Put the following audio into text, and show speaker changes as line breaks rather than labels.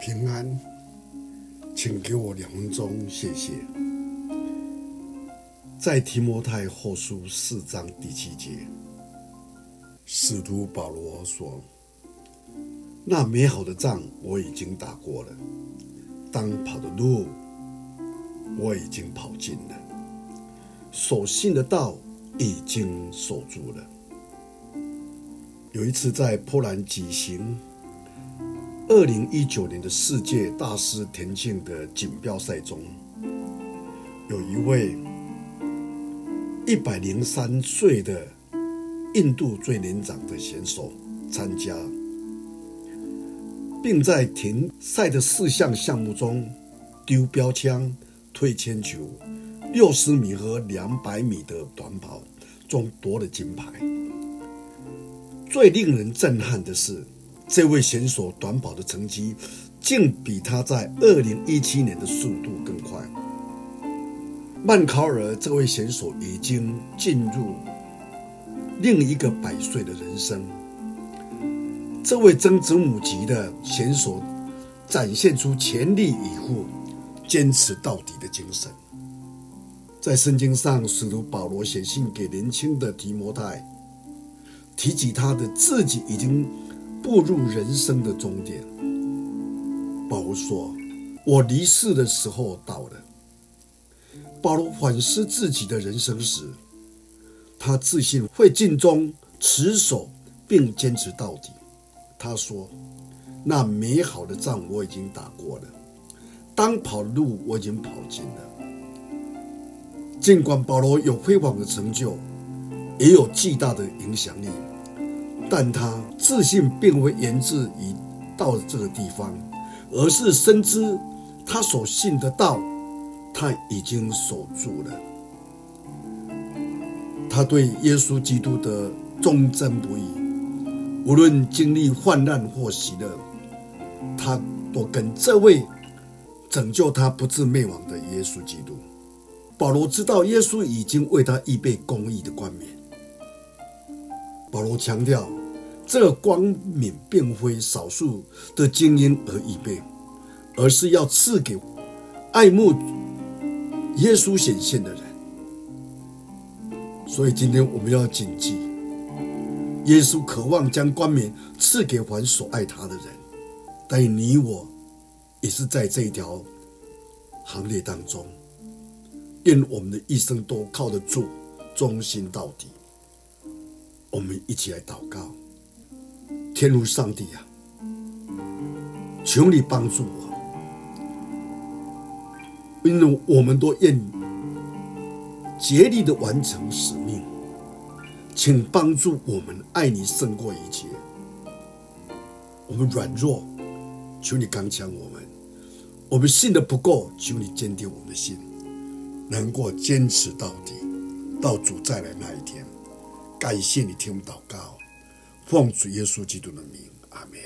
平安，请给我两分钟，谢谢。在提摩太后书四章第七节，使徒保罗说：“那美好的仗我已经打过了，当跑的路我已经跑尽了，所信的道已经守住了。”有一次在波兰举行二零一九年的世界大师田径的锦标赛中，有一位一百零三岁的印度最年长的选手参加，并在田赛的四项项目中丢标枪、推铅球、六十米和两百米的短跑中夺了金牌。最令人震撼的是，这位选手短跑的成绩竟比他在二零一七年的速度更快。曼考尔这位选手已经进入另一个百岁的人生。这位曾子母级的选手展现出全力以赴、坚持到底的精神。在圣经上，使徒保罗写信给年轻的提摩太。提起他的自己已经步入人生的终点，保罗说：“我离世的时候到了。”保罗反思自己的人生时，他自信会尽忠持守并坚持到底。他说：“那美好的仗我已经打过了，当跑路我已经跑尽了。”尽管保罗有辉煌的成就。也有巨大的影响力，但他自信并非源自于到这个地方，而是深知他所信的道，他已经守住了。他对耶稣基督的忠贞不移，无论经历患难或喜乐，他都跟这位拯救他不至灭亡的耶稣基督。保罗知道耶稣已经为他预备公义的冠冕。保罗强调，这个冠冕并非少数的精英而已备，而是要赐给爱慕耶稣显现的人。所以今天我们要谨记，耶稣渴望将光明赐给凡所爱他的人，但你我也是在这一条行列当中，愿我们的一生都靠得住，忠心到底。我们一起来祷告，天如上帝啊，求你帮助我，因为我们都愿竭力的完成使命，请帮助我们爱你胜过一切。我们软弱，求你刚强我们；我们信的不够，求你坚定我们的心，能够坚持到底，到主再来那一天。感谢你听我们祷告，奉主耶稣基督的名，阿门。